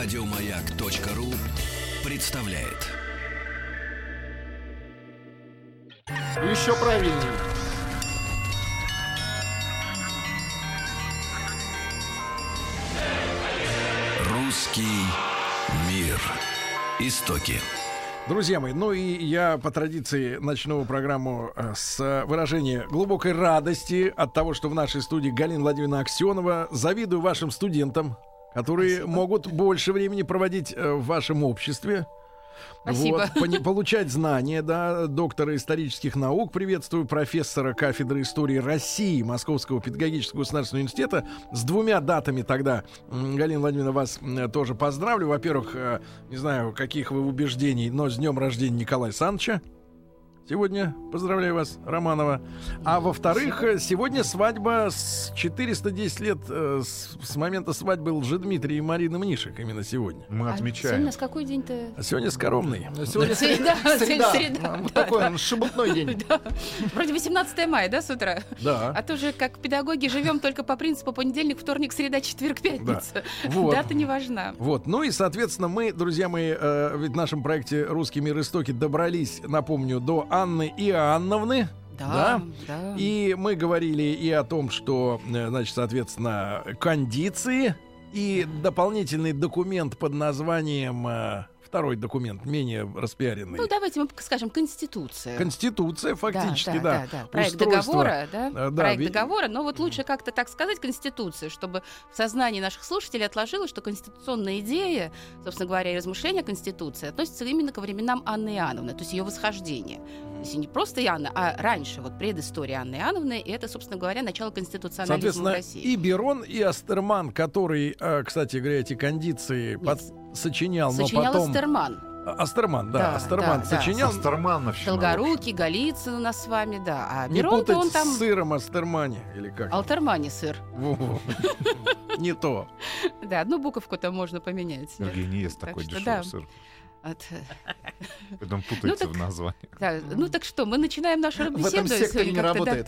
Радиомаяк.ру представляет. Еще правильнее. Русский мир. Истоки. Друзья мои, ну и я по традиции начну программу э, с выражения глубокой радости от того, что в нашей студии Галина Владимировна Аксенова. Завидую вашим студентам, которые Спасибо. могут больше времени проводить э, в вашем обществе. Спасибо. Вот, получать знания, да, доктора исторических наук. Приветствую профессора кафедры истории России Московского педагогического государственного университета. С двумя датами тогда, Галина Владимировна, вас тоже поздравлю. Во-первых, э, не знаю, каких вы убеждений, но с днем рождения Николая Саныча. Сегодня поздравляю вас, Романова. А во-вторых, э, сегодня свадьба с 410 лет э, с, с момента свадьбы Лжедмитрия и Марины Мнишек именно сегодня. Мы А Сегодня отмечаем. нас какой день-то? Сегодня скоромный. Сегодня Среда, среда. среда, Вот да, такой да. он шебутной день. Да. Вроде 18 мая, да, с утра? Да. А то же, как педагоги, живем только по принципу понедельник, вторник, среда, четверг, пятница. Вот. Дата не важна. Вот, ну и, соответственно, мы, друзья мои, э, ведь в нашем проекте «Русский мир истоки» добрались, напомню, до Анны Иоанновны. Да, да. И мы говорили и о том, что, э, значит, соответственно, кондиции и дополнительный документ под названием... Второй документ, менее распиаренный. Ну, давайте мы скажем Конституция. Конституция, фактически, да. да, Проект Устройство. договора, да? Э, да, Проект ведь- договора, но вот лучше как-то так сказать Конституция, чтобы в сознании наших слушателей отложилось, что конституционная идея, собственно говоря, и размышления Конституции относятся именно ко временам Анны Иоанновны, то есть ее восхождения. То есть не просто Иоанна, а раньше, вот предыстория Анны Иоанновны, и это, собственно говоря, начало конституционализма в Соответственно, России. и Берон, и Астерман, который, э, кстати говоря, эти кондиции Нет, под- сочинял, Сочинял но потом... Астерман. А, Астерман, да, Да, Астерман да, да. сочинял. Астермановщина. Долгорукий, Голицын у нас с вами, да. А Не путать он там... с сыром Астермане, или как? Алтармани сыр. Не то. Да, одну буковку-то можно поменять. Так такой дешевый да. сыр. Вот, Потом путается так- в названии. да. Ну так что, мы начинаем нашу В беседу. этом секторе не как-то, да.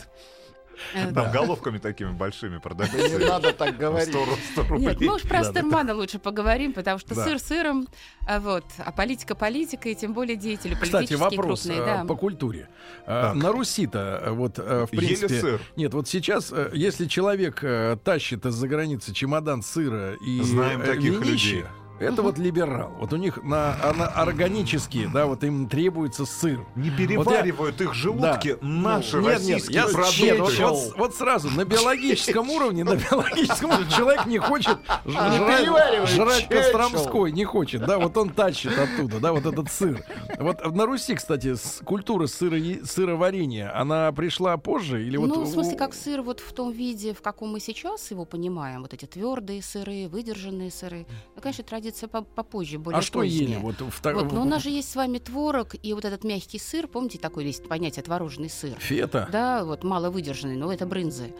Э, Там головками такими большими Да продаются. не надо так говорить. 100 ру- 100 рублей. Нет, мы уж про. Астермана лучше поговорим, потому что сыр сыром, а вот, а политика политикой, тем более деятели Кстати, политические вопрос крупные, э, да. по культуре. Так. На Руси-то, э, вот, э, в принципе... сыр. Нет, вот сейчас, если человек тащит из-за границы чемодан сыра и Знаем таких людей. Это вот либерал. Вот у них на, на органически, да, вот им требуется сыр. Не переваривают их желудки наши Ну, нет, нет, российские я продукты. нет, вот, вот- вот сразу на биологическом уровне, на биологическом уровне человек не хочет жрать, жрать. Костромской, не хочет, да, вот он тащит оттуда, да, вот этот сыр. Вот на Руси, кстати, культура сыро, сыроварения, она пришла позже или вот? ну, в смысле, как сыр вот в том виде, в каком мы сейчас его понимаем, вот эти твердые сыры, выдержанные сыры. Ну, конечно, традиция по- попозже, более А что поздняя. ели вот в та- Вот, но у нас же есть с вами творог и вот этот мягкий сыр, помните, такое есть понятие творожный сыр. Фета? Да, вот маловыдержанный, но это брынзы.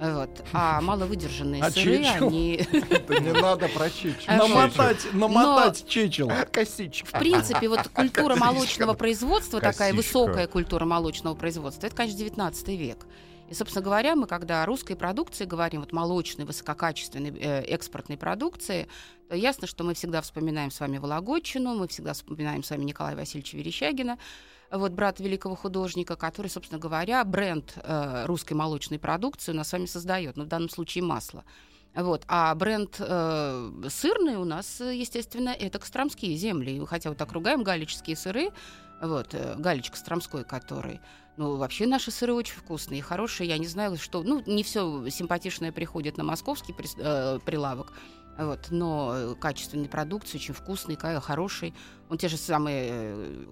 Вот. А маловыдержанные А сыры, чечил? они... Это не надо про чечу. А Намотать, намотать чечело. Косичка. В принципе, вот культура молочного производства, такая высокая культура молочного производства, это, конечно, 19 век. И, собственно говоря, мы, когда о русской продукции говорим, вот молочной, высококачественной э, экспортной продукции, то ясно, что мы всегда вспоминаем с вами Вологодчину, мы всегда вспоминаем с вами Николая Васильевича Верещагина, вот брат великого художника, который, собственно говоря, бренд э, русской молочной продукции у нас с вами создает, ну, в данном случае масло. Вот. А бренд э, сырный у нас, естественно, это костромские земли. Хотя вот так ругаем галические сыры, вот, э, галич костромской, который. Ну, вообще наши сыры очень вкусные и хорошие. Я не знаю, что... Ну, не все симпатичное приходит на московский прис- э, прилавок. Вот, но э, качественной продукции, очень вкусный, хороший. Он те же самые э,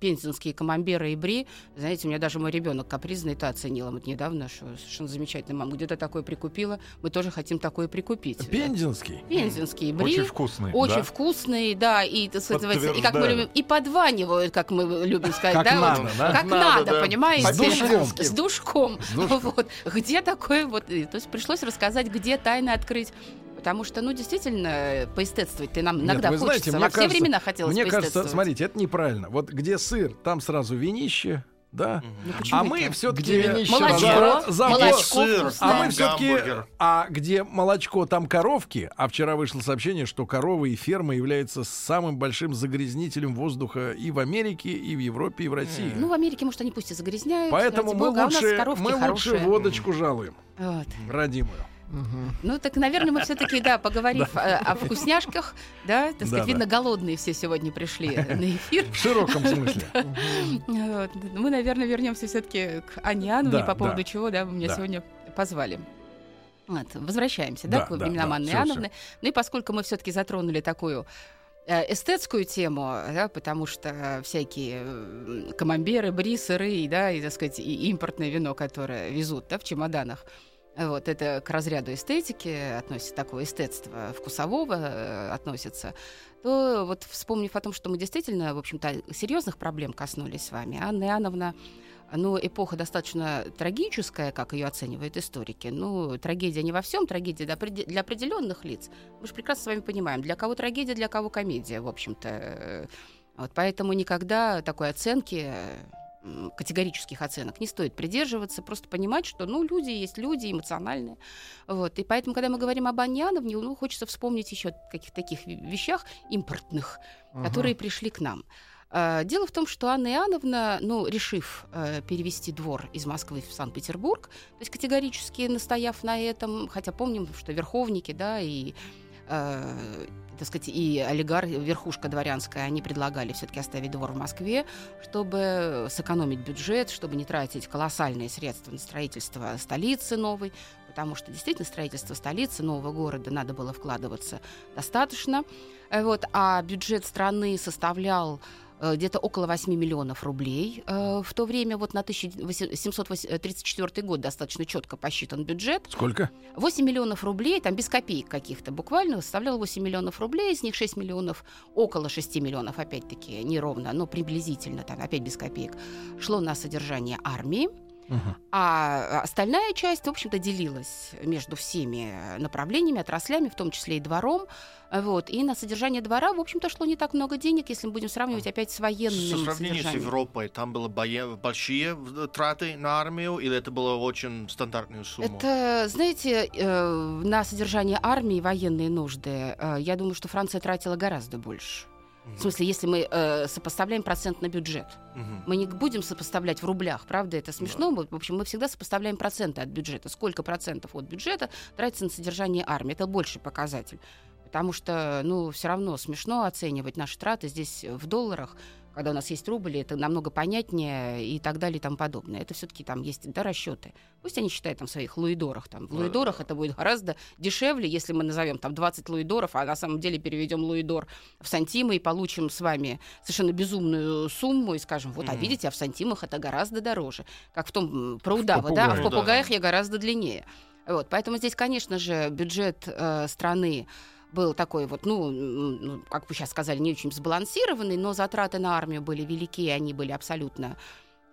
пензенские камамберы и бри. Знаете, у меня даже мой ребенок капризный это оценил. Вот недавно, что совершенно замечательно. Мама где-то такое прикупила. Мы тоже хотим такое прикупить. Пензенский. Пензенские бри. Очень вкусный. Очень да? вкусные, да, и, так сказать, и как мы любим, и подванивают, как мы любим сказать, Как да, надо, вот, да? как Надо, надо, да. понимаете? С душком. С душком. С душком. Вот. Где такое вот, и, то есть пришлось рассказать, где тайны открыть. Потому что, ну, действительно, э, поэстетствовать-то нам Нет, иногда вы знаете, хочется. мне Во все кажется- времена хотелось Мне кажется, поэстетствовать. смотрите, это неправильно. Вот где сыр, там сразу винище, Да. Ну, А мы все-таки Молочко, за, молочко сыр. А мы все-таки, а где молочко, там коровки. А вчера вышло сообщение, что коровы и ферма являются самым большим загрязнителем воздуха и в Америке, и в Европе, и в России. Ну, в Америке, может, они пусть и загрязняют. Поэтому мы бога, а у нас лучше, коровки мы лучше хорошие. водочку жалуем, Вот. родимую. Ну, так, наверное, мы все-таки, да, поговорив о вкусняшках, да, так сказать, да. видно, голодные все сегодня пришли на эфир. В широком смысле. Вот. Мы, наверное, вернемся все-таки к Да, по поводу чего, да, вы меня сегодня позвали. Вот, возвращаемся, да, Да, к временам да, Анны. Ну и поскольку мы все-таки затронули такую э, эстетскую тему, да, потому что всякие э, камамберы, бри, сыры, да, и, так сказать, и импортное вино, которое везут, да, в чемоданах, вот, это к разряду эстетики относится, такое эстетство вкусового э, относится, то вот вспомнив о том, что мы действительно, в общем-то, серьезных проблем коснулись с вами, Анна Иоанновна ну, эпоха достаточно трагическая, как ее оценивают историки. Ну, трагедия не во всем, трагедия для, опреде- для определенных лиц. Мы же прекрасно с вами понимаем, для кого трагедия, для кого комедия, в общем-то. Э, Вот, поэтому никогда такой оценки м, категорических оценок не стоит придерживаться, просто понимать, что, ну, люди есть люди, эмоциональные. Вот. И поэтому, когда мы говорим об Анне Иоанновне, ну, хочется вспомнить еще о каких-то таких вещах импортных, которые пришли к нам. А, Дело в том, что Анна Иоанновна, ну, решив э, перевести двор из Москвы в Санкт-Петербург, то есть категорически настояв на этом, хотя помним, что верховники, да, и э, так сказать, и олигарх, верхушка дворянская, они предлагали все-таки оставить двор в Москве, чтобы сэкономить бюджет, чтобы не тратить колоссальные средства на строительство столицы новой, потому что действительно строительство столицы нового города надо было вкладываться достаточно. Э, Вот, а бюджет страны составлял где-то около 8 миллионов рублей. Э, В то время вот на 1734 год достаточно четко посчитан бюджет. Сколько? 8 миллионов рублей, там без копеек каких-то буквально, составляло 8 миллионов рублей, из них 6 миллионов, около 6 миллионов, опять-таки, неровно, но приблизительно, там опять без копеек, шло на содержание армии. А остальная часть, в общем-то, делилась между всеми направлениями, отраслями, в том числе и двором. Вот. И на содержание двора, в общем-то, шло не так много денег, если мы будем сравнивать опять с военным Со сравнением с. Европой, там бое- большие в- траты на армию, или это было очень стандартную сумму? Это, знаете, э, на содержание армии, военные нужды, э, я думаю, что Франция тратила гораздо больше. В смысле, если мы э, сопоставляем процент на бюджет. Мгм. Мы не будем сопоставлять в рублях, правда, это смешно. Мы, В общем, мы всегда сопоставляем проценты от бюджета. Сколько процентов от бюджета тратится на содержание армии. Это больший показатель. Потому что, ну, все равно смешно оценивать наши траты здесь в долларах, когда у нас есть рубли, это намного понятнее и так далее и тому подобное. Это все-таки там есть да, расчеты. Пусть они считают там в своих луидорах. Там. В луидорах это будет гораздо дешевле, если мы назовем там 20 луидоров, а на самом деле переведем луидор в сантимы и получим с вами совершенно безумную сумму и скажем, вот, а видите, а в сантимах это гораздо дороже. Как в том про удава, да, а в попугае, да. попугаях я гораздо длиннее. Вот, поэтому здесь, конечно же, бюджет э, страны был такой вот, ну, ну, как вы сейчас сказали, не очень сбалансированный, но затраты на армию были велики, и они были абсолютно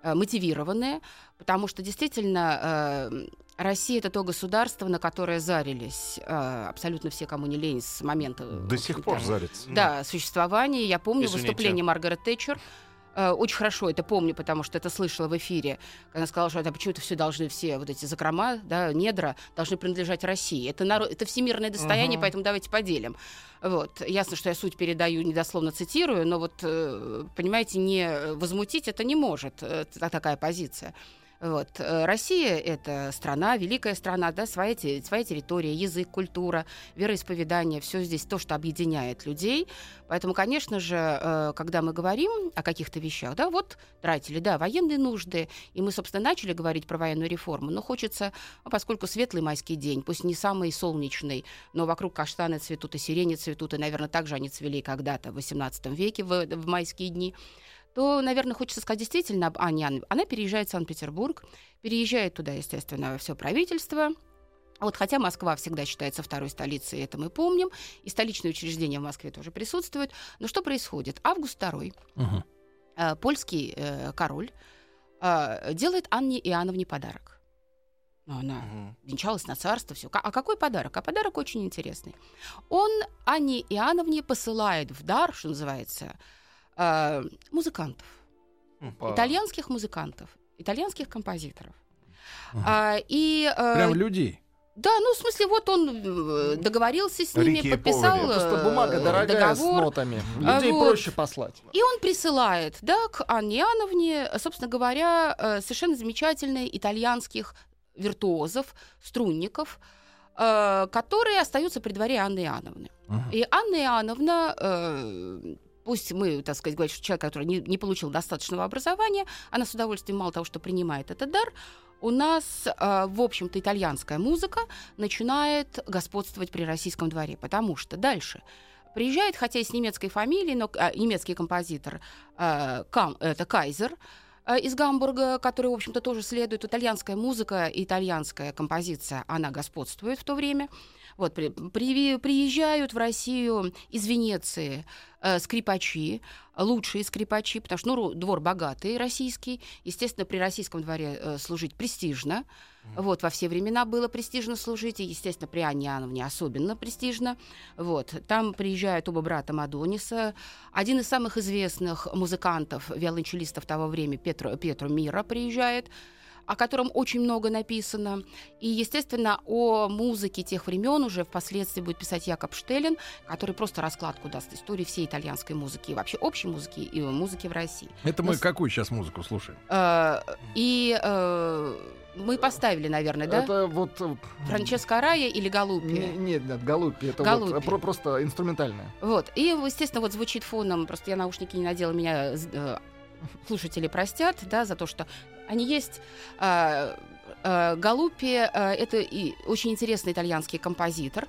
э, мотивированные, потому что действительно э, Россия это то государство, на которое зарились э, абсолютно все, кому не лень, с момента До сих пор зарится. да, существование. Я помню Извините. выступление Маргарет Тэтчер. Э, Очень хорошо это помню, потому что это слышала в эфире. когда Она сказала, что это почему-то все должны, все вот эти закрома, да, недра должны принадлежать России. Это, народ, это всемирное достояние, Мгм. поэтому давайте поделим. Вот. Ясно, что я суть передаю, недословно цитирую, но вот, э, понимаете, не возмутить это не может э, та- такая позиция. Вот. Э, Россия — это страна, великая страна, да, своя, своя территория, язык, культура, вероисповедание, все здесь то, что объединяет людей. Поэтому, конечно же, э, когда мы говорим о каких-то вещах, да, вот тратили, да, военные нужды, и мы, собственно, начали говорить про военную реформу, но хочется, ну, поскольку светлый майский день, пусть не самый солнечный, но вокруг каштаны цветут и сирени цветут, и, наверное, также они цвели когда-то в XVIII веке в, в майские дни, то, наверное, хочется сказать действительно об Анне. Она переезжает в Санкт-Петербург, переезжает туда, естественно, все правительство, вот, хотя Москва всегда считается второй столицей, это мы помним, и столичные учреждения в Москве тоже присутствуют. Но что происходит? Август II, Мгм. э, польский э, король, э, делает Анне Иоанновне подарок. Ну, она Мгм. венчалась на царство, все. А какой подарок? А подарок очень интересный. Он Анне Иоанновне посылает в дар, что называется, э, музыкантов. итальянских музыкантов, итальянских композиторов. А, и, э, Прям людей. да, ну, в смысле, вот он э, договорился с ними, Рики подписал Повари. Просто э, бумага дорогая договор. с нотами. А Людей вот. проще послать. И он присылает, да, к Анне Иоанновне, э, собственно говоря, э, совершенно замечательных итальянских виртуозов, струнников, э, которые остаются при дворе Анны Иоанновны. Мгм. И Анна Иоанновна, э, пусть мы, так сказать, говорим, что человек, который не, не получил достаточного образования, она с удовольствием мало того, что принимает этот дар, у нас, э, в общем-то, итальянская музыка начинает господствовать при российском дворе, потому что дальше приезжает, хотя и с немецкой фамилией, но э, немецкий композитор э, Кам, это Кайзер, из Гамбурга, который, в общем-то, тоже следует. Итальянская музыка итальянская композиция, она господствует в то время. Вот, при- при- приезжают в Россию из Венеции э, скрипачи, лучшие скрипачи, потому что ну, двор богатый российский. Естественно, при российском дворе э, служить престижно. Вот, во все времена было престижно служить, и, естественно, при Анне Иоанновне особенно престижно. Вот, там приезжают оба брата Мадониса. Один из самых известных музыкантов, виолончелистов того времени, Петро, Петро Мира, приезжает о котором очень много написано. И, естественно, о музыке тех времен уже впоследствии будет писать Якоб Штеллин, который просто раскладку даст истории всей итальянской музыки, и вообще общей музыки и музыки в России. Это мы с- какую сейчас музыку слушаем? Э, И э, мы поставили, наверное, да? Это вот... э, Франческо Рая или Галупи? не- Нет, нет, Галупи. Это Галупи. вот про- просто инструментальное. Вот. И, естественно, вот звучит фоном, просто я наушники не надела, меня слушатели простят, да, за то, что они есть. Э, Галупи э, это и очень интересный итальянский композитор,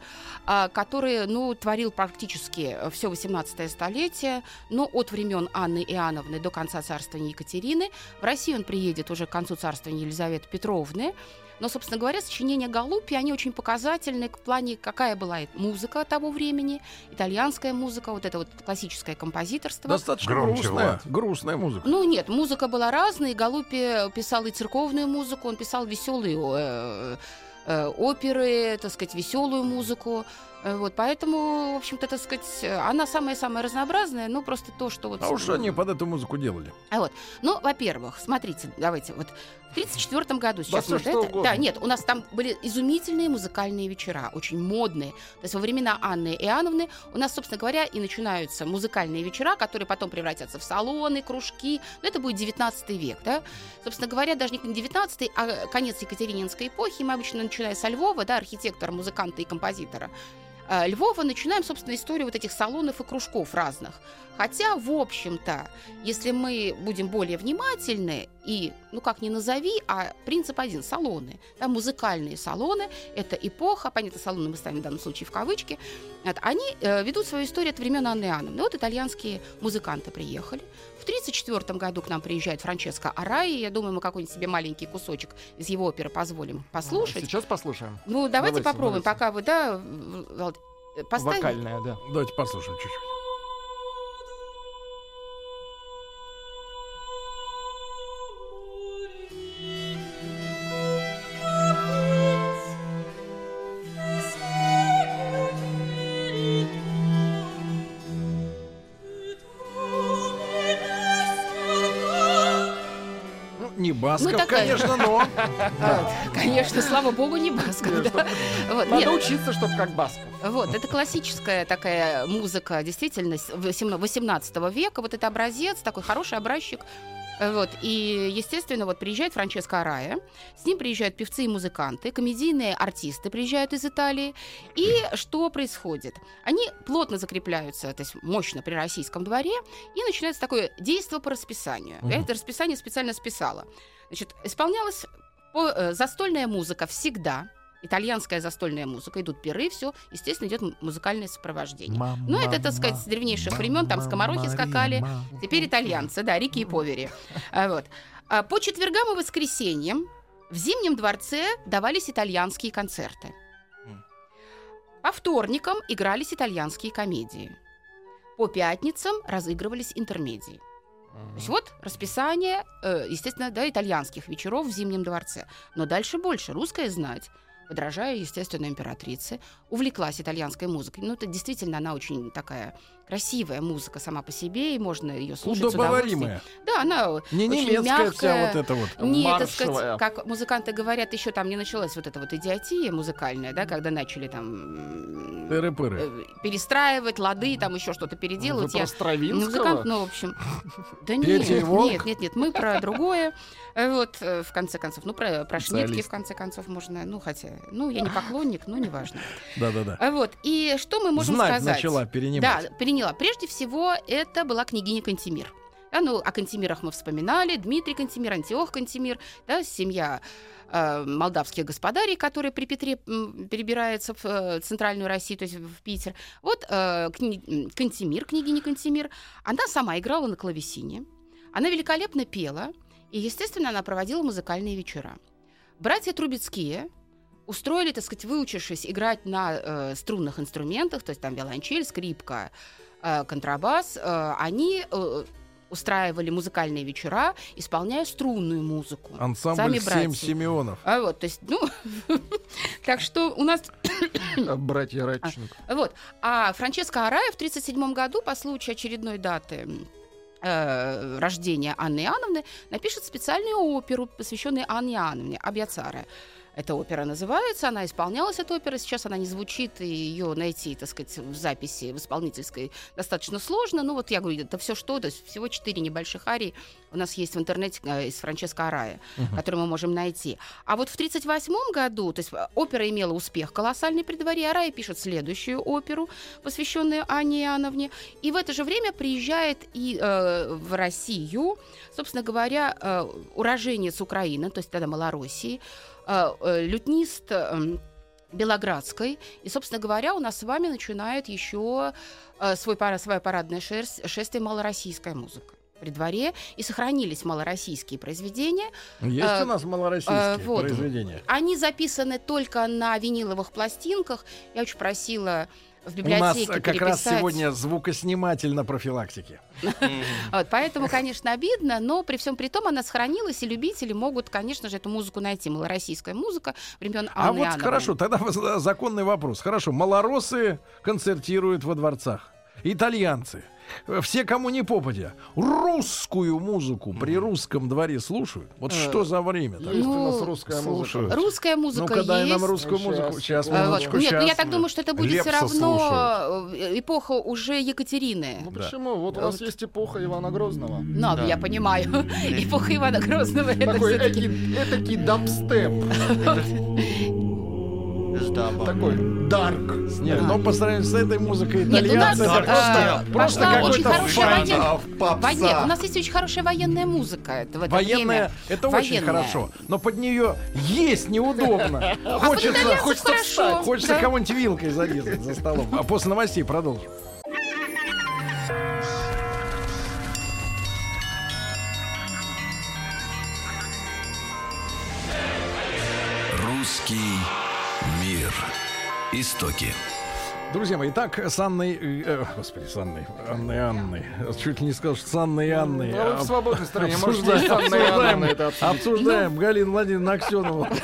который, ну, творил практически все 18 столетие, но от времен Анны Иоанновны до конца царствования Екатерины. В Россию он приедет уже к концу царствования Елизаветы Петровны. Но, собственно говоря, сочинения Галупи, они очень показательны в плане, какая была музыка того времени, итальянская музыка, вот это вот классическое композиторство. Достаточно Громче, грустная, грустная музыка. Ну нет, музыка была разная. и Галупи писал и церковную музыку, он писал веселые э, э, оперы, так сказать, веселую музыку. Э, Вот, поэтому, в общем-то, так сказать, она самая-самая разнообразная, но просто то, что вот... А уж они под эту музыку делали. А вот, ну, во-первых, смотрите, давайте, вот 1934 году сейчас вот что это, да, нет, у нас там были изумительные музыкальные вечера, очень модные. То есть во времена Анны Иоанновны у нас, собственно говоря, и начинаются музыкальные вечера, которые потом превратятся в салоны, кружки. Ну, это будет 19 век, да. Собственно говоря, даже не 19 а конец Екатерининской эпохи. Мы обычно, начиная со Львова, да, архитектора, музыканта и композитора, э, Львова, начинаем, собственно, историю вот этих салонов и кружков разных. Хотя, в общем-то, если мы будем более внимательны и, ну как ни назови, а принцип один – салоны. Да, музыкальные салоны – это эпоха, понятно, салоны мы ставим в данном случае в кавычки, вот, они э, ведут свою историю от времен Анны Иоанновны. Вот итальянские музыканты приехали. В 1934 году к нам приезжает Франческо Араи. Я думаю, мы какой-нибудь себе маленький кусочек из его оперы позволим послушать. Сейчас послушаем. Ну, давайте, Давайте, попробуем, давайте. пока вы, да, э, поставим. Вокальная, да. Давайте послушаем чуть-чуть. Басков, Ну, такая- конечно, но... Конечно, слава богу, не Басков. Надо учиться, чтобы как Басков. Вот, это классическая такая музыка, действительно, с 18 века. Вот это образец, такой хороший образчик. Вот, и, естественно, вот приезжает Франческо Арая, с ним приезжают певцы и музыканты, комедийные артисты приезжают из Италии. И что происходит? Они плотно закрепляются, то есть мощно при российском дворе, и начинается такое действие по расписанию. Я это расписание специально списала. Значит, исполнялась по- э, застольная музыка всегда, итальянская застольная музыка, идут пиры, все, естественно, идет музыкальное сопровождение. Ну, это, так сказать, с древнейших времен, там скоморохи скакали, теперь итальянцы, да, Рики и Повери. А, Вот. А По четвергам и воскресеньям в Зимнем дворце давались итальянские концерты. По вторникам игрались итальянские комедии. По пятницам разыгрывались интермедии. То есть вот расписание, э, естественно, да, итальянских вечеров в Зимнем дворце. Но дальше больше. Русская знать подражая, естественно, императрице, увлеклась итальянской музыкой. Ну, это действительно она очень такая красивая музыка сама по себе, и можно ее слушать с. Удобоваримая. Да, она Не очень немецкая вся мягкая. вот эта вот. Не, так сказать, как музыканты говорят, еще там не началась вот эта вот идиотия музыкальная, да, когда начали там Тыры-пыры. э, перестраивать лады, там еще что-то Вы переделывать. про Я? Музыкант, ну, в общем. Да нет, нет, нет, нет, мы про другое. Э, Вот, э, в конце концов, ну, про, про шнитки, в конце концов, можно, ну, хотя, ну, я не поклонник, но неважно. Да-да-да. Вот, и что мы можем Знать сказать? начала Да, переняла. Прежде всего, это была княгиня Кантемир. Да, ну, о Кантемирах мы вспоминали. Дмитрий Кантемир, Антиох Кантемир, да, семья э, молдавских господарей, которые при Петре перебирается в э, центральную Россию, то есть в Питер. Вот э, кни- Кантемир, княгиня Кантемир, она сама играла на клавесине, она великолепно пела, и, естественно, она проводила музыкальные вечера. Братья Трубецкие устроили, так сказать, выучившись играть на э, струнных инструментах, то есть там виолончель, скрипка, контрабас, э, они э, устраивали музыкальные вечера, исполняя струнную музыку. Ансамбль Сами «Семь братья. Симеонов». А вот, то есть, ну, так что у нас А, Братья Радченко. вот. А Франческо Арая в 1937 году по случаю очередной даты э, рождения Анны Иоанновны напишет специальную оперу, посвященную Анне Иоанновне «Абьяцаре». Эта опера называется, она исполнялась, эта опера, сейчас она не звучит, и ее найти, так сказать, в записи, в исполнительской достаточно сложно. Ну вот я говорю, это все что, то есть всего четыре небольших арии у нас есть в интернете э, из Франческо Арая, которые мы можем найти. А вот в 1938 году, то есть э, опера имела успех колоссальный при дворе, Арая пишет следующую оперу, посвященную Анне Иоанновне. И в это же время приезжает и э, в Россию, собственно говоря, э, уроженец Украины, то есть тогда Малороссии, лютнист э, Белоградской. И, собственно говоря, у нас с вами начинает еще э, свой, свое парадное шерсть- шествие малороссийская музыка при дворе, и сохранились малороссийские произведения. Есть Э, у нас малороссийские э, вот. произведения. Они записаны только на виниловых пластинках. Я очень просила У нас э, как раз переписать. сегодня звукосниматель на профилактике. Вот, поэтому, конечно, обидно, но при всем при том она сохранилась, и любители могут, конечно же, эту музыку найти. Малороссийская музыка времен А Анны вот Иоанновны. хорошо, тогда воз- законный вопрос. Хорошо, малоросы концертируют во дворцах. Итальянцы. Э, Все, кому не попадя, русскую музыку при русском дворе слушают. Вот Э, что за время Есть такое? у нас Ну, русская слушаю. музыка. Русская музыка Ну-ка, дай есть. нам русскую Сейчас, музыку. Сейчас, вот. минуточку, Нет, ну я щас. так думаю, что это будет все равно э, эпоха уже Екатерины. Ну Да. почему? Вот у нас есть эпоха Ивана Грозного. Ну, я понимаю. Эпоха Ивана Грозного это Такой эки- этакий дабстеп. Такой дарк. Нет, но по сравнению с этой музыкой Нет, у нас итальянцы, это а, просто, просто пошла очень какой-то хорошая фан. Воен- У нас есть очень хорошая военная музыка. Это в это Военная, время. это очень хорошо, но под нее есть неудобно. А Хочется, хочется хочется да. кого-нибудь вилкой зарезать за столом. А после новостей продолжим. Истоки. Друзья мои, итак, с Анной... э, господи, с Анной. Анной Анной. Чуть ли не сказал, что с Анной Анной. Ну, вы в А, свободной стране. Обсуждаем, с Анной обсуждаем, Иоанновной это обсудить. обсуждаем Галину Владимировну Аксенову.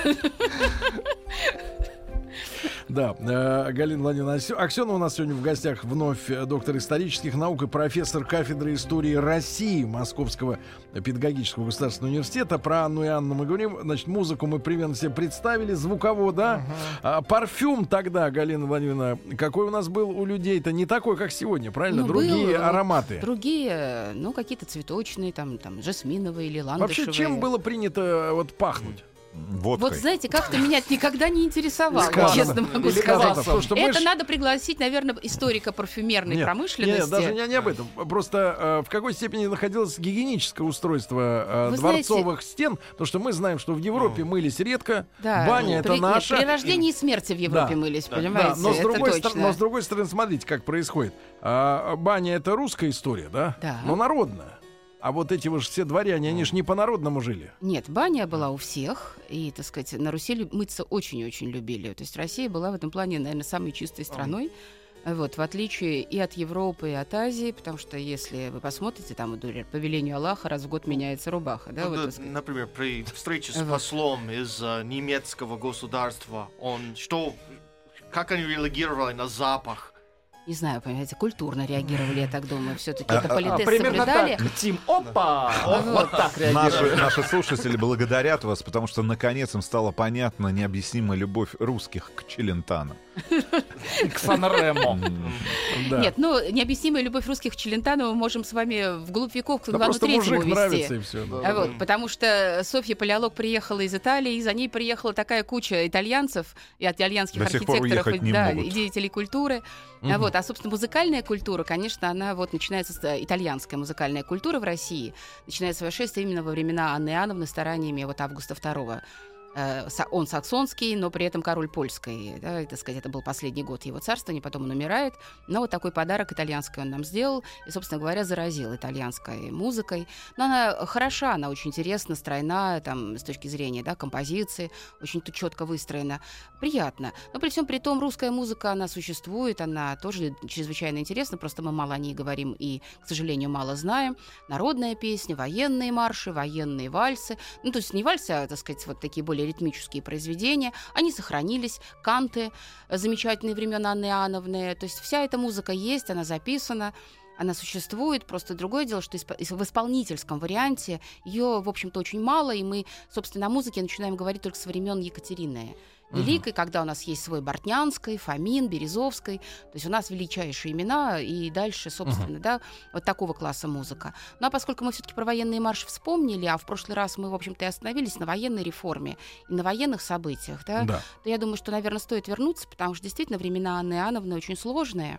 Да, э, Галина Владимировна Аксенова у нас сегодня в гостях вновь э, доктор исторических наук и профессор кафедры истории России Московского педагогического государственного университета. Про Анну и Анну мы говорим. Значит, музыку мы примерно себе представили, звуково, да? А парфюм тогда, Галина Владимировна, какой у нас был у людей-то? Не такой, как сегодня, правильно? Ну, Другие был, вот, ароматы. Другие, ну, какие-то цветочные, там, там, жасминовые или ландышевые. Вообще, чем было принято э, вот пахнуть? Водкой. Вот знаете, как-то меня это никогда не интересовало, Сказано. честно могу Или сказать. сказано, что мы Это ж- надо пригласить, наверное, историка парфюмерной Нет, промышленности. Нет, даже не, не об этом. Просто э, в какой степени находилось гигиеническое устройство э, Вы дворцовых стен, потому что мы знаем, что в Европе мылись редко, Да. баня это при, нет, наша. при рождении и смерти в Европе Да. мылись, Да. понимаете? Да, но с, это другой точно. стороны, но с другой стороны, смотрите, как происходит. А, баня это русская история, да? Да. Но народная. А вот эти вот все дворяне, они же не по-народному жили. Нет, баня была у всех, и, так сказать, на Руси мыться очень-очень любили. То есть Россия была в этом плане, наверное, самой чистой страной. Вот, в отличие и от Европы, и от Азии, потому что если вы посмотрите, там, например, по велению Аллаха раз в год меняется рубаха, да, Ну, вот, да, например, при встрече с послом из э, немецкого государства, он что, как они реагировали на запах? Не знаю, понимаете, культурно реагировали, я так думаю, все-таки А, это а, А, политес примерно соблюдали. так. Тим, опа! Вот так Наши, реагирует. наши слушатели благодарят вас, потому что наконец им стала понятна необъяснимая любовь русских к Челентано. К Санремо. Нет, ну, необъяснимая любовь русских к Челентано мы можем с вами вглубь веков к Да Ивану просто Третьему мужик вести. нравится и все. А Вот, потому что Софья Палеолог приехала из Италии, и за ней приехала такая куча итальянцев и итальянских архитекторов, и, деятелей культуры. А Вот, а, собственно, музыкальная культура, конечно, она вот начинается с э, итальянская музыкальная культура в России, начинает свое шествие именно во времена Анны Иоанновны стараниями вот Августа II. Э, Он саксонский, но при этом король польской. Да, так сказать, это был последний год его царствования, потом он умирает. Но вот такой подарок итальянский он нам сделал и, собственно говоря, заразил итальянской музыкой. Но она хороша, она очень интересна, стройна, там, с точки зрения да, композиции, очень тут четко выстроена. Приятно. Но при всем при том, русская музыка, она существует, она тоже чрезвычайно интересна, просто мы мало о ней говорим и, к сожалению, мало знаем. Народная песня, военные марши, военные вальсы. Ну, то есть не вальсы, а, так сказать, вот такие более ритмические произведения. Они сохранились. Канты э, замечательные времен Анны Иоанновны. То есть вся эта музыка есть, она записана. Она существует, просто другое дело, что в исполнительском варианте ее, в общем-то, очень мало, и мы, собственно, о музыке начинаем говорить только со времен Екатерины Великой, когда у нас есть свой Бортнянской, Фомин, Березовской, то есть у нас величайшие имена, и дальше, собственно, да, вот такого класса музыка. Ну а поскольку мы все-таки про военные марши вспомнили, а в прошлый раз мы, в общем-то, и остановились на военной реформе и на военных событиях, да, Да. то я думаю, что, наверное, стоит вернуться, потому что действительно времена Анны Иоанновны очень сложные.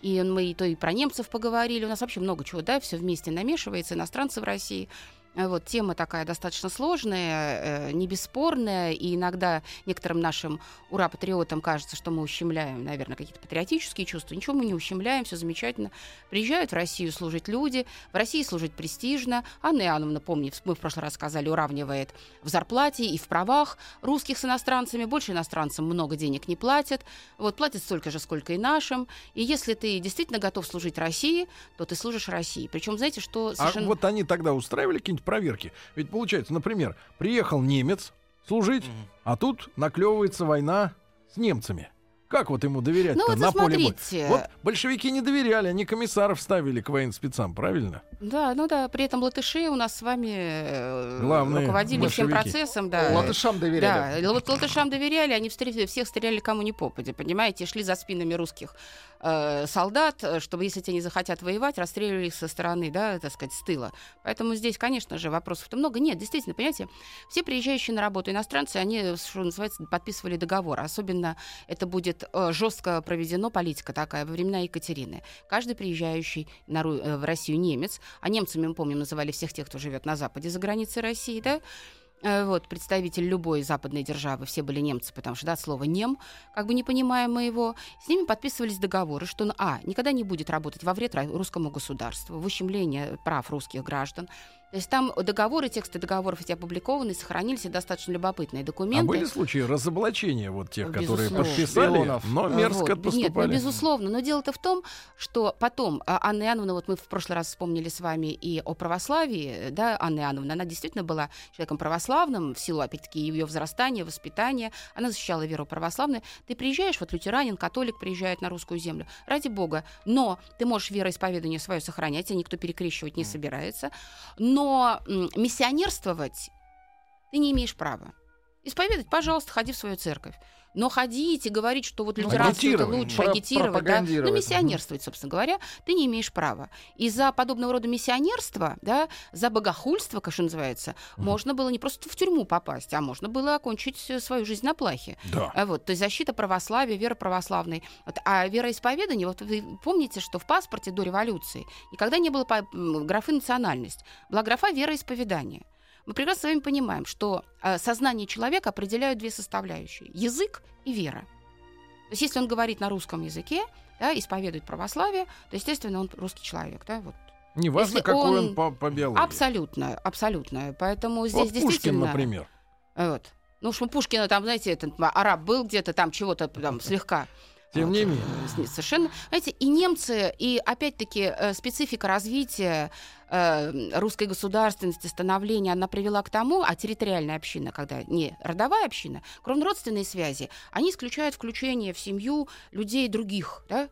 И мы и то и про немцев поговорили. У нас вообще много чего, да, все вместе намешивается, иностранцы в России. А Вот тема такая достаточно сложная, э, не бесспорная, и иногда некоторым нашим ура-патриотам кажется, что мы ущемляем, наверное, какие-то патриотические чувства. Ничего мы не ущемляем, все замечательно. Приезжают в Россию служить люди, в России служить престижно. Анна Иоанновна, помни, мы в прошлый раз сказали, уравнивает в зарплате и в правах русских с иностранцами. Больше иностранцам много денег не платят. Вот платят столько же, сколько и нашим. И если ты действительно готов служить России, то ты служишь России. Причем, знаете, что А совершенно... вот они тогда устраивали какие-нибудь проверки? Ведь получается, например, приехал немец служить, а тут наклевывается война с немцами. Как вот ему доверять-то Ну вот на поле боя? Вот большевики не доверяли, они комиссаров ставили к военспецам, правильно? Да, ну да, при этом латыши у нас с вами э, Главные руководили всем большевики. процессом, да. Латышам доверяли. Да, вот латышам доверяли, они встретили, всех стреляли кому ни попадя, понимаете, шли за спинами русских э, солдат, э, чтобы, если те не захотят воевать, расстреливали их со стороны, да, так сказать, с тыла. Поэтому здесь, конечно же, вопросов-то много. Нет, действительно, понимаете, все приезжающие на работу иностранцы, они, что называется, подписывали договор. Особенно это будет э, жестко проведено, политика такая, во времена Екатерины. Каждый приезжающий на э, в Россию немец, а немцами, мы помним, называли всех тех, кто живет на западе, за границей России, да, Э, Вот, представитель любой западной державы, все были немцы, потому что, да, от слова «нем», как бы не понимаем мы его, с ними подписывались договоры, что он, а, никогда не будет работать во вред русскому государству, в ущемление прав русских граждан. То есть там договоры, тексты договоров эти опубликованы, сохранились и достаточно любопытные документы. А были случаи разоблачения вот тех, которые Безусловно. подписали, Шпионов. но А, мерзко вот. Нет, ну, поступали? безусловно. Но дело-то в том, что потом а, Анна Иоанновна, вот мы в прошлый раз вспомнили с вами и о православии, да, Анна Иоанновна, она действительно была человеком православным, в силу, опять-таки, ее взрастания, воспитания. Она защищала веру православную. Ты приезжаешь, вот лютеранин, католик приезжает на русскую землю, ради бога. Но ты можешь вероисповедание свое сохранять, тебя никто перекрещивать не собирается. Но м, миссионерствовать ты не имеешь права. Исповедать, пожалуйста, ходи в свою церковь. Но ходить и говорить, что вот лютеранство это лучше, Про- агитировать, да, ну, миссионерствовать, собственно говоря, ты не имеешь права. И за подобного рода миссионерство, да, за богохульство, как что называется, можно было не просто в тюрьму попасть, а можно было окончить э, свою жизнь на плахе. Да. А Вот, то есть защита православия, вера православной. Вот, а вероисповедание, вот вы помните, что в паспорте до революции никогда не было графы национальность. Была графа вероисповедание. Мы прекрасно с вами понимаем, что э, сознание человека определяют две составляющие – язык и вера. То есть если он говорит на русском языке, да, исповедует православие, то, естественно, он русский человек. Да, вот. Неважно, если какой он, он- по, по биологии. Абсолютно, абсолютно. Поэтому здесь Вот Пушкин, действительно... например. Вот. Ну уж у Пушкина там, знаете, этот араб был где-то там чего-то там слегка. Тем не менее. Совершенно. Знаете, и немцы, и опять-таки э, специфика развития э, русской государственности, становления, она привела к тому, а территориальная община, когда не родовая община, кроме родственной связи, они исключают включение в семью людей других, да,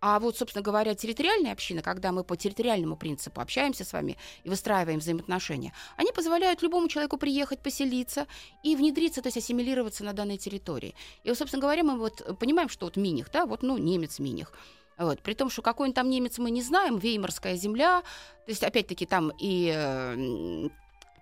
а вот, собственно говоря, территориальная община, когда мы по территориальному принципу общаемся с вами и выстраиваем взаимоотношения, они позволяют любому человеку приехать, поселиться и внедриться, то есть ассимилироваться на данной территории. И, вот, собственно говоря, мы вот понимаем, что вот Миних, да, вот, ну, немец Миних, вот. При том, что какой он там немец мы не знаем, Веймарская земля, то есть, опять-таки, там и э,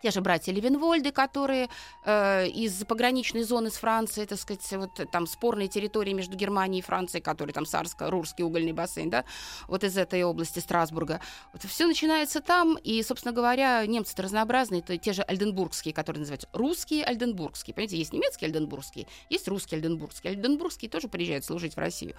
те же братья Левенвольды, которые э, из пограничной зоны с Францией, так сказать, вот там спорные территории между Германией и Францией, которые там Сарско-Рурский угольный бассейн, да, вот из этой области Страсбурга. Вот все начинается там, и, собственно говоря, немцы-то разнообразные, это те же альденбургские, которые называются русские альденбургские. Понимаете, есть немецкие альденбургские, есть русские альденбургские. Альденбургские тоже приезжают служить в Россию.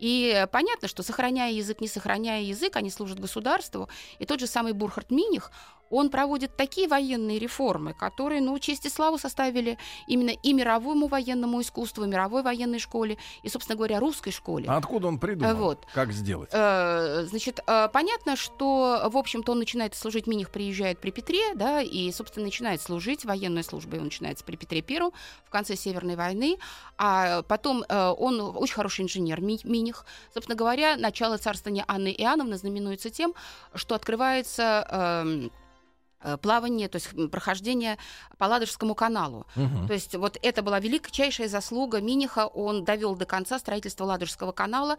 И понятно, что сохраняя язык, не сохраняя язык, они служат государству. И тот же самый Бурхард Миних, он проводит такие военные реформы, которые, ну, честь и славу составили именно и мировому военному искусству, и мировой военной школе, и, собственно говоря, русской школе. А откуда он придумал? Вот. Как сделать? Э, значит, э, понятно, что, в общем-то, он начинает служить, Миних приезжает при Петре, да, и, собственно, начинает служить, военная служба его начинается при Петре Первом в конце Северной войны, а потом э, он очень хороший инженер, Миних. Собственно говоря, начало царствования Анны Иоанновны знаменуется тем, что открывается эм, плавание, то есть прохождение по Ладожскому каналу. Угу. То есть вот это была величайшая заслуга Миниха, он довел до конца строительство Ладожского канала,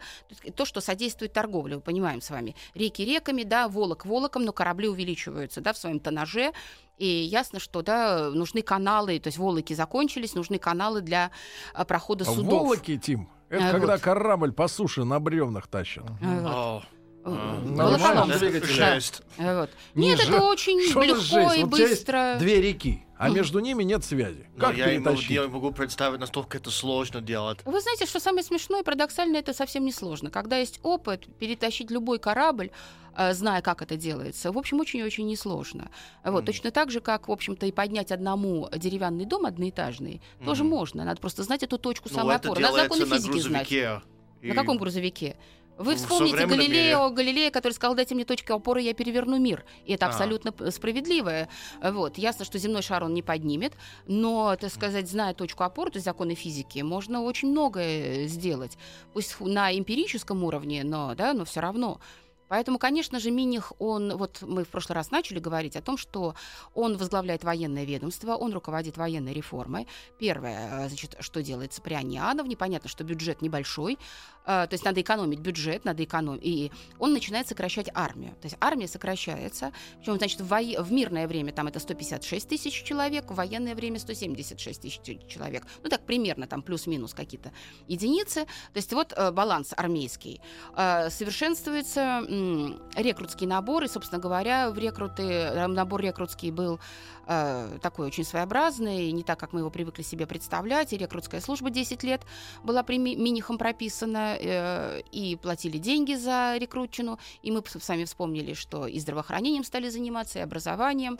то, что содействует торговле, мы понимаем с вами. Реки реками, да, волок волоком, но корабли увеличиваются, да, в своем тоннаже, и ясно, что да, нужны каналы, то есть волоки закончились, нужны каналы для э, прохода а судов. Волоки, Тим, это а, когда вот. корабль по суше на бревнах тащат. А, вот. Волоколом двигателя. Вот. Нет, это очень легко и быстро. Две реки а между ними нет связи. Но как я перетащить? Могу, я могу представить, насколько это сложно делать. Вы знаете, что самое смешное и парадоксальное, это совсем не сложно. Когда есть опыт, перетащить любой корабль, э, зная, как это делается, в общем, очень-очень несложно. Вот, mm. Точно так же, как, в общем-то, и поднять одному деревянный дом одноэтажный, mm. тоже можно. Надо просто знать эту точку Но самой опоры. Надо законы физики знать. И... На каком грузовике? Вы вспомните Галилео. Галилея, который сказал, дайте мне точки опоры, я переверну мир. И это а. абсолютно справедливое. Вот. Ясно, что земной шар он не поднимет, но, так сказать, зная точку опоры, то есть законы физики, можно очень многое сделать. Пусть на эмпирическом уровне, но, да, но все равно. Поэтому, конечно же, Миних, он, вот мы в прошлый раз начали говорить о том, что он возглавляет военное ведомство, он руководит военной реформой. Первое, э, значит, что делается при Анне Иоанновне, понятно, что бюджет небольшой, э, то есть надо экономить бюджет, надо экономить, и он начинает сокращать армию. То есть армия сокращается, причем, значит, в, во... в мирное время там это 156 тысяч человек, в военное время 176 тысяч человек. Ну так примерно, там плюс-минус какие-то единицы. То есть вот э, баланс армейский. Совершенствуется рекрутский набор, и, собственно говоря, в рекруты, э, набор рекрутский был э, такой очень своеобразный, не так, как мы его привыкли себе представлять, и рекрутская служба 10 лет была при Минихом прописана, э, и платили деньги за рекрутчину, и мы с вами вспомнили, что и здравоохранением стали заниматься, и образованием,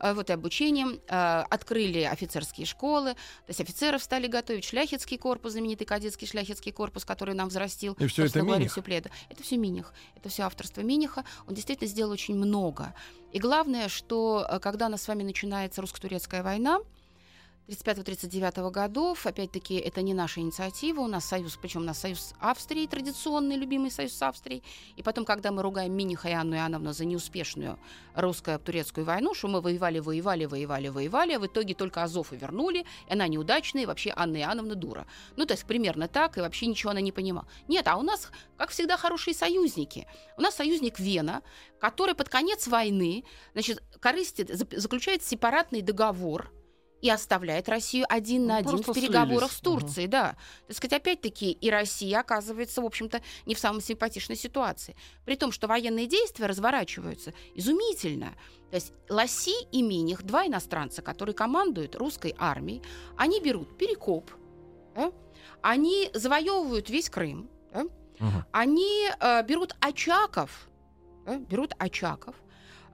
э, вот и обучением, э, открыли офицерские школы, то есть офицеров стали готовить, шляхетский корпус, знаменитый кадетский шляхетский корпус, который нам взрастил. И все это Миних? Это все Миних, это все авторство Миниха, он действительно сделал очень много. И главное, что э, когда нас с вами начинается русско-турецкая война, 35-39 годов. Опять-таки, это не наша инициатива. У нас союз, причем у нас союз Австрии, традиционный, любимый союз с Австрией. И потом, когда мы ругаем Миниха и Анну Иоанновну за неуспешную русско-турецкую войну, что мы воевали, воевали, воевали, воевали, а в итоге только Азов и вернули, и она неудачная, и вообще Анна Иоанновна дура. Ну, то есть примерно так, и вообще ничего она не понимала. Нет, а у нас, как всегда, хорошие союзники. У нас союзник Вена, который под конец войны, значит, корыстит, заключает сепаратный договор и оставляет Россию один ну, на один в переговорах слились. с Турцией, угу. да. Так сказать, опять-таки, и Россия оказывается, в общем-то, не в самой симпатичной ситуации. При том, что военные действия разворачиваются изумительно. То есть Ласи и Миних, два иностранца, которые командуют русской армией, они берут Перекоп, да? они завоевывают весь Крым, да? угу. они э, берут Очаков, да? берут Очаков,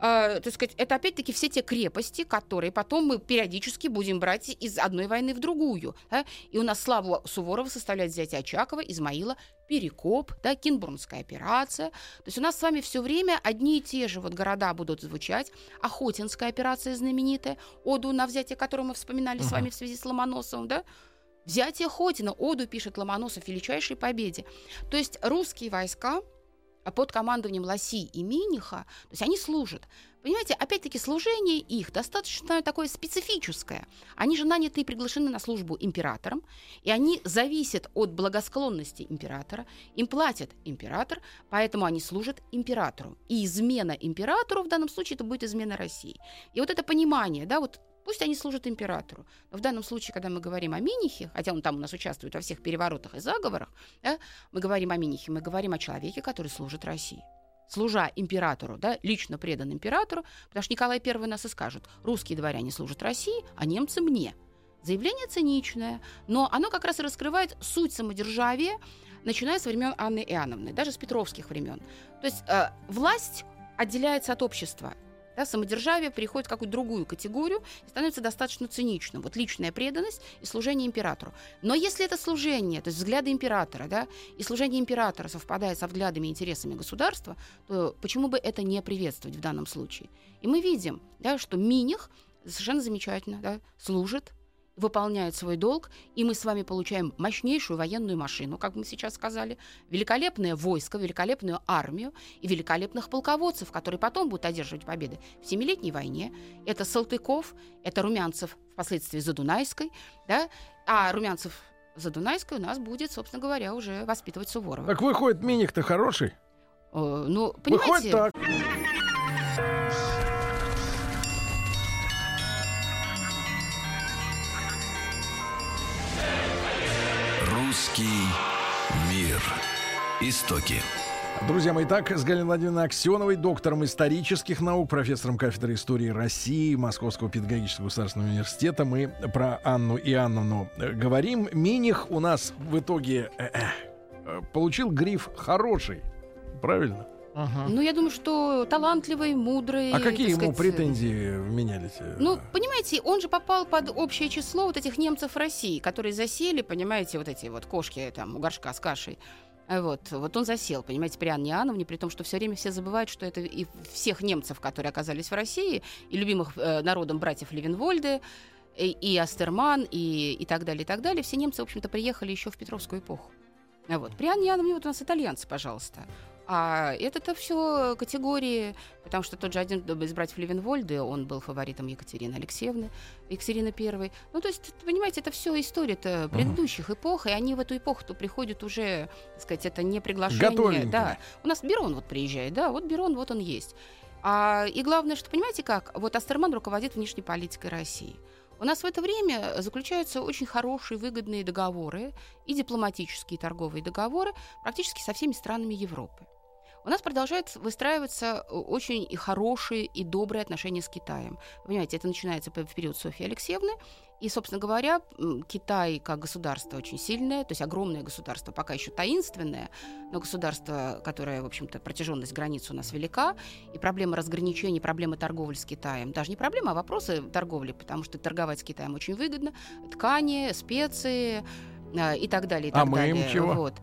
э, так сказать, это опять-таки все те крепости, которые потом мы периодически будем брать из одной войны в другую. Да? И у нас славу Суворова составляет взятие Очакова, Измаила, Перекоп, да, Кинбурнская операция. То есть у нас с вами все время одни и те же вот города будут звучать. Охотинская операция знаменитая, оду на взятие, которую мы вспоминали uh-huh. с вами в связи с Ломоносовым, да? Взятие Хотина, оду пишет Ломоносов, величайшей победе. То есть русские войска под командованием Лоси и Миниха, то есть они служат. Понимаете, опять-таки служение их достаточно такое специфическое. Они же наняты и приглашены на службу императором, и они зависят от благосклонности императора, им платят император, поэтому они служат императору. И измена императору в данном случае это будет измена России. И вот это понимание, да, вот Пусть они служат императору. Но в данном случае, когда мы говорим о Минихе, хотя он там у нас участвует во всех переворотах и заговорах, да, мы говорим о Минихе, мы говорим о человеке, который служит России служа императору, да, лично предан императору, потому что Николай I нас и скажет, русские дворяне служат России, а немцы мне. Заявление циничное, но оно как раз и раскрывает суть самодержавия, начиная с времен Анны Иоанновны, даже с петровских времен. То есть э, власть отделяется от общества. Да, самодержавие переходит в какую-то другую категорию и становится достаточно циничным. Вот личная преданность и служение императору. Но если это служение, то есть взгляды императора, да, и служение императора совпадает со взглядами и интересами государства, то почему бы это не приветствовать в данном случае? И мы видим, да, что Миних совершенно замечательно да, служит выполняют свой долг, и мы с вами получаем мощнейшую военную машину, как мы сейчас сказали, великолепное войско, великолепную армию и великолепных полководцев, которые потом будут одерживать победы в Семилетней войне. Это Салтыков, это Румянцев впоследствии Задунайской, да, а Румянцев Задунайской у нас будет, собственно говоря, уже воспитывать Суворова. Так выходит, Миних-то хороший? Э, ну, понимаете... Выходит так. Русский мир. Истоки. Друзья мои, так, с Галиной Владимировной Аксеновой, доктором исторических наук, профессором кафедры истории России Московского педагогического государственного университета, мы про Анну Иоанновну э, говорим. Миних у нас в итоге э, э, получил гриф «хороший». Правильно? Ага. Ну, я думаю, что талантливый, мудрый. А какие ему сказать, претензии менялись? Ну, понимаете, он же попал под общее число вот этих немцев России, которые засели, понимаете, вот эти вот кошки там у горшка с кашей. Вот, вот он засел, понимаете, при Анне Иоанновне, при том, что все время все забывают, что это и всех немцев, которые оказались в России, и любимых э, народом братьев Левенвольды, и, и Астерман, и, и так далее, и так далее, все немцы, в общем-то, приехали еще в Петровскую эпоху. Вот. При Анне Иоанновне вот у нас итальянцы, пожалуйста. А это-то все категории, потому что тот же один из братьев Левенвольды, он был фаворитом Екатерины Алексеевны, Екатерины Первой. Ну, то есть, понимаете, это все история-то предыдущих uh-huh. эпох, и они в эту эпоху-то приходят уже, так сказать, это не приглашение. Да. У нас Берон вот приезжает, да, вот Берон, вот он есть. А, и главное, что, понимаете как, вот Астерман руководит внешней политикой России. У нас в это время заключаются очень хорошие, выгодные договоры, и дипломатические, и торговые договоры практически со всеми странами Европы у нас продолжают выстраиваться э, очень и хорошие и добрые отношения с Китаем. понимаете, это начинается в период Софьи Алексеевны, и, собственно говоря, Китай как государство очень сильное, то есть огромное государство, пока еще таинственное, но государство, которое, в общем-то, протяженность границ у нас велика, и проблема разграничения, проблема торговли с Китаем, даже не проблема, а вопросы торговли, потому что торговать с Китаем очень выгодно, ткани, специи э, и так далее. И а так мы далее. им чего? Вот.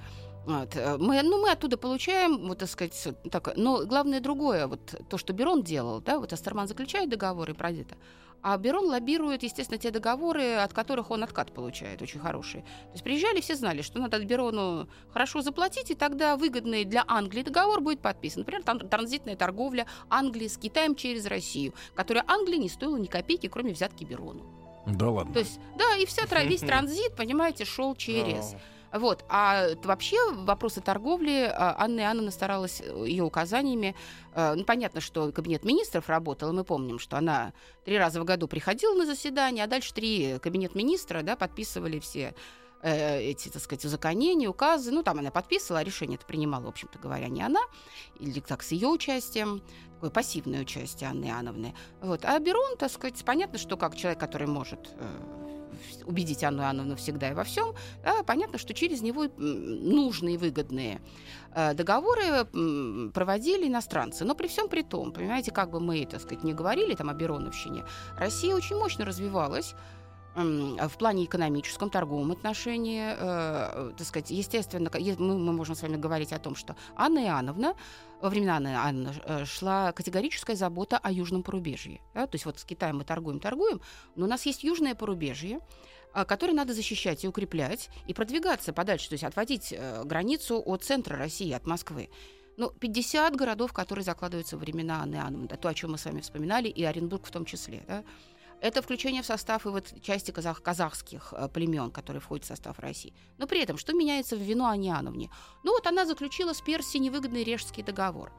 Вот. Э, мы, ну, мы оттуда получаем, вот, так сказать, так, но главное другое, вот то, что Берон делал, да, вот Астерман заключает договоры про это, а Берон лоббирует, естественно, те договоры, от которых он откат получает, очень хорошие. То есть приезжали, все знали, что надо Берону хорошо заплатить, и тогда выгодный для Англии договор будет подписан. Например, там транзитная торговля Англии с Китаем через Россию, которая Англии не стоила ни копейки, кроме взятки Берону. Да ладно. То есть, да, и все, весь транзит, понимаете, шел через. Вот. А вообще вопросы торговли а, Анна Иоанновна старалась э, ее указаниями. Э, ну, понятно, что кабинет министров работал, мы помним, что она три раза в году приходила на заседание, а дальше три кабинет министра да, подписывали все э, эти, так сказать, узаконения, указы. Ну, там она подписывала, а решение это принимала, в общем-то говоря, не она, или так с ее участием, такое пассивное участие Анны Иоанновны. Вот. А Берон, так сказать, понятно, что как человек, который может э, убедить Анну Иоанновну всегда и во всем, да, понятно, что через него нужные выгодные э, договоры проводили иностранцы. Но при всем при том, понимаете, как бы мы, так сказать, не говорили там о Бероновщине, Россия очень мощно развивалась, в плане экономическом, торговом отношении, э, так сказать, естественно, мы, мы можем с вами говорить о том, что Анна Иоанновна, во времена Анны Иоанновны э, шла категорическая забота о южном порубежье. Да? То есть вот с Китаем мы торгуем, торгуем, но у нас есть южное порубежье, э, которое надо защищать и укреплять, и продвигаться подальше, то есть отводить э, границу от центра России, от Москвы. Ну, 50 городов, которые закладываются во времена Анны Иоанновны, то, о чем мы с вами вспоминали, и Оренбург в том числе. Да? Это включение в состав и вот части казах, казахских э, племен, которые входят в состав России. Но при этом, что меняется в вину Аниановне? Ну вот она заключила с Персией невыгодный Режский договор.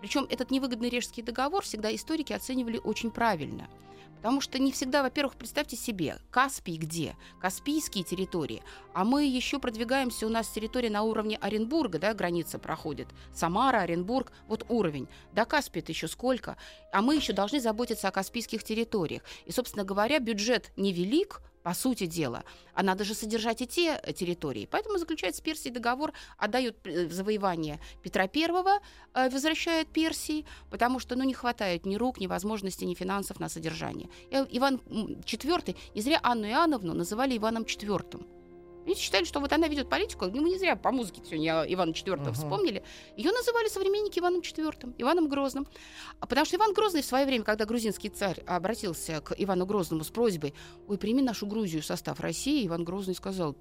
Причем этот невыгодный Режский договор всегда историки оценивали очень правильно – Потому что не всегда, во-первых, представьте себе, Каспий где? Каспийские территории. А мы еще продвигаемся, у нас территория на уровне Оренбурга, да, граница проходит. Самара, Оренбург, вот уровень. До Каспия еще сколько? А мы еще должны заботиться о каспийских территориях. И, собственно говоря, бюджет невелик, по сути дела. А надо же содержать и те э, территории. Поэтому заключает с Персией договор, отдает э, завоевание Петра I, э, возвращает Персии, потому что ну, не хватает ни рук, ни возможностей, ни финансов на содержание. Иван IV, не зря Анну Иоанновну называли Иваном IV они считали, что вот она ведет политику. Ну, мы не зря по музыке сегодня Ивана IV uh-huh. вспомнили. Ее называли современники Иваном IV, Иваном Грозным. А потому что Иван Грозный в свое время, когда грузинский царь обратился к Ивану Грозному с просьбой, ой, прими нашу Грузию в состав России, Иван Грозный сказал,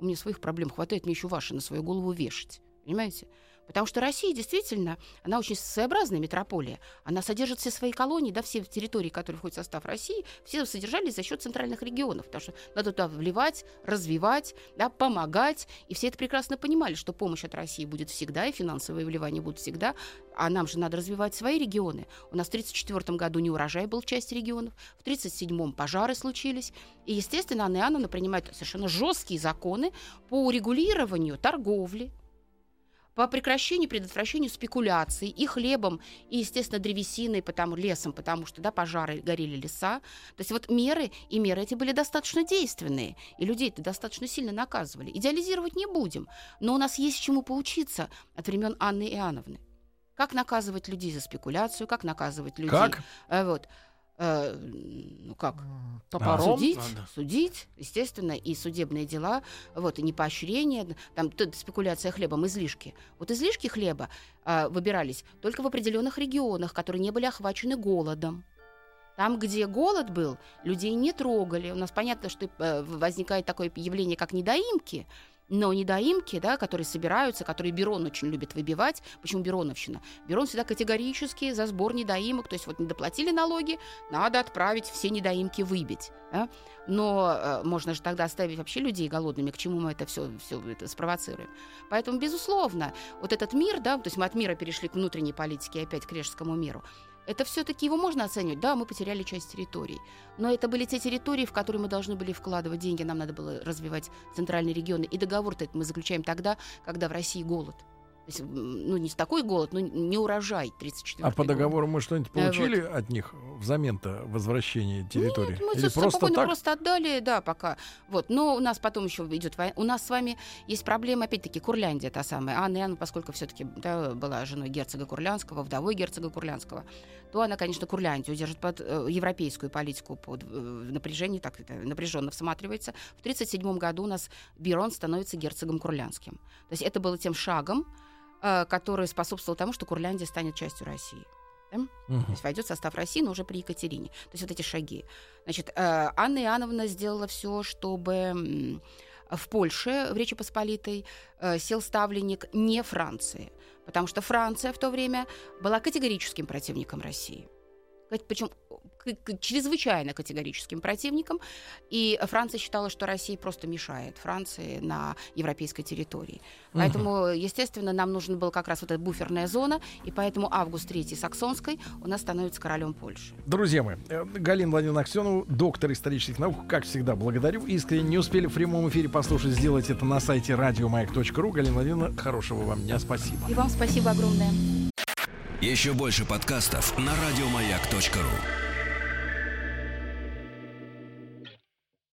у меня своих проблем хватает, мне еще ваши на свою голову вешать. Понимаете? Потому что Россия действительно, она очень своеобразная метрополия. Она содержит все свои колонии, да, все территории, которые входят в состав России, все содержались за счет центральных регионов. Потому что надо туда вливать, развивать, да, помогать. И все это прекрасно понимали, что помощь от России будет всегда, и финансовые вливания будут всегда. А нам же надо развивать свои регионы. У нас в 1934 году не урожай был часть регионов, в 1937 пожары случились. И, естественно, Анна Иоанновна принимает совершенно жесткие законы по урегулированию торговли, по прекращению, предотвращению спекуляций и хлебом, и, естественно, древесиной, потому, лесом, потому что да, пожары горели леса. То есть вот меры, и меры эти были достаточно действенные, и людей это достаточно сильно наказывали. Идеализировать не будем, но у нас есть чему поучиться от времен Анны Иоанновны. Как наказывать людей за спекуляцию, как наказывать людей... Как? Э, вот э, ну как, топором судить, Надо. судить, естественно, и судебные дела, вот, и не поощрение, там спекуляция хлебом, излишки. Вот излишки хлеба э, выбирались только в определенных регионах, которые не были охвачены голодом. Там, где голод был, людей не трогали. У нас понятно, что э, возникает такое явление, как недоимки, но недоимки, да, которые собираются, которые Берон очень любит выбивать. Почему Бероновщина? Берон всегда категорически за сбор недоимок. То есть вот не доплатили налоги, надо отправить все недоимки выбить. Да? Но э, можно же тогда оставить вообще людей голодными, к чему мы это все, все это спровоцируем. Поэтому, безусловно, вот этот мир, да, то есть мы от мира перешли к внутренней политике и опять к режскому миру, это все-таки его можно оценивать. Да, мы потеряли часть территорий. Но это были те территории, в которые мы должны были вкладывать деньги. Нам надо было развивать центральные регионы. И договор-то мы заключаем тогда, когда в России голод. Есть, ну, не такой голод, но не урожай 34 А по договору мы что-нибудь получили вот. от них взамен-то возвращения территории? Нет, мы Или просто так? просто отдали, да, пока. Вот. Но у нас потом еще идет война. У нас с вами есть проблема, опять-таки, Курляндия та самая. Анна Иоанна, поскольку все-таки да, была женой герцога Курлянского, вдовой герцога Курлянского, то она, конечно, Курляндию держит под э, европейскую политику, под э, напряжение, так это напряженно всматривается. В 1937 году у нас Бирон становится герцогом Курлянским. То есть это было тем шагом, который способствовал тому, что Курляндия станет частью России. Да? Угу. То есть войдет в состав России, но уже при Екатерине. То есть вот эти шаги. Значит, э, Анна Иоанновна сделала все, чтобы в Польше, в Речи Посполитой, э, сел ставленник не Франции. Потому что Франция в то время была категорическим противником России. Причем чрезвычайно категорическим противником, и Франция считала, что Россия просто мешает Франции на европейской территории. Поэтому, естественно, нам нужна была как раз вот эта буферная зона, и поэтому Август III Саксонской у нас становится королем Польши. Друзья мои, э, Галина Владимировна Аксенова, доктор исторических наук, как всегда, благодарю. Искренне не успели в прямом эфире послушать, сделать это на сайте радиомаяк.ру. Галина Владимировна, хорошего вам дня, спасибо. И вам спасибо огромное. Еще больше подкастов на радиомаяк.ру